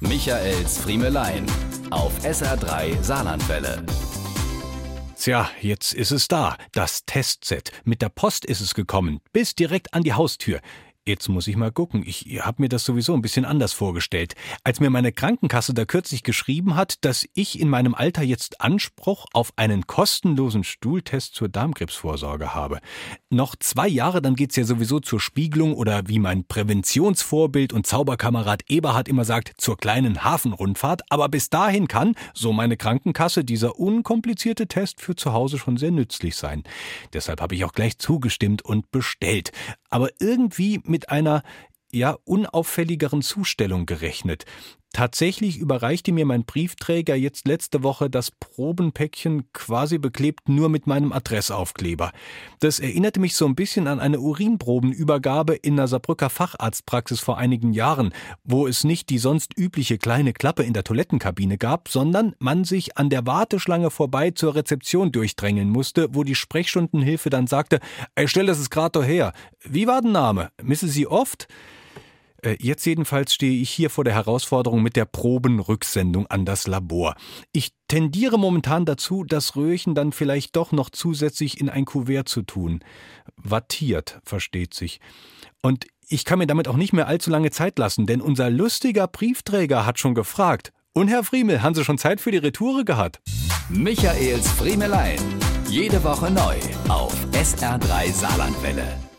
Michaels Friemelein auf SR3 Saarlandwelle. Tja, jetzt ist es da. Das Testset. Mit der Post ist es gekommen. Bis direkt an die Haustür. Jetzt muss ich mal gucken. Ich habe mir das sowieso ein bisschen anders vorgestellt. Als mir meine Krankenkasse da kürzlich geschrieben hat, dass ich in meinem Alter jetzt Anspruch auf einen kostenlosen Stuhltest zur Darmkrebsvorsorge habe. Noch zwei Jahre, dann geht's ja sowieso zur Spiegelung oder wie mein Präventionsvorbild und Zauberkamerad Eberhard immer sagt, zur kleinen Hafenrundfahrt. Aber bis dahin kann, so meine Krankenkasse, dieser unkomplizierte Test für zu Hause schon sehr nützlich sein. Deshalb habe ich auch gleich zugestimmt und bestellt. Aber irgendwie mit einer ja unauffälligeren Zustellung gerechnet. Tatsächlich überreichte mir mein Briefträger jetzt letzte Woche das Probenpäckchen quasi beklebt nur mit meinem Adressaufkleber. Das erinnerte mich so ein bisschen an eine Urinprobenübergabe in der Saarbrücker Facharztpraxis vor einigen Jahren, wo es nicht die sonst übliche kleine Klappe in der Toilettenkabine gab, sondern man sich an der Warteschlange vorbei zur Rezeption durchdrängeln musste, wo die Sprechstundenhilfe dann sagte, stell das ist grad her. Wie war der Name? Misse Sie oft? Äh, jetzt jedenfalls stehe ich hier vor der Herausforderung mit der Probenrücksendung an das Labor. Ich tendiere momentan dazu, das Röhrchen dann vielleicht doch noch zusätzlich in ein Kuvert zu tun. Wattiert, versteht sich. Und ich kann mir damit auch nicht mehr allzu lange Zeit lassen, denn unser lustiger Briefträger hat schon gefragt. Und Herr Friemel, haben Sie schon Zeit für die Retoure gehabt? Michaels Friemelein. Jede Woche neu auf SR3 Saarlandwelle.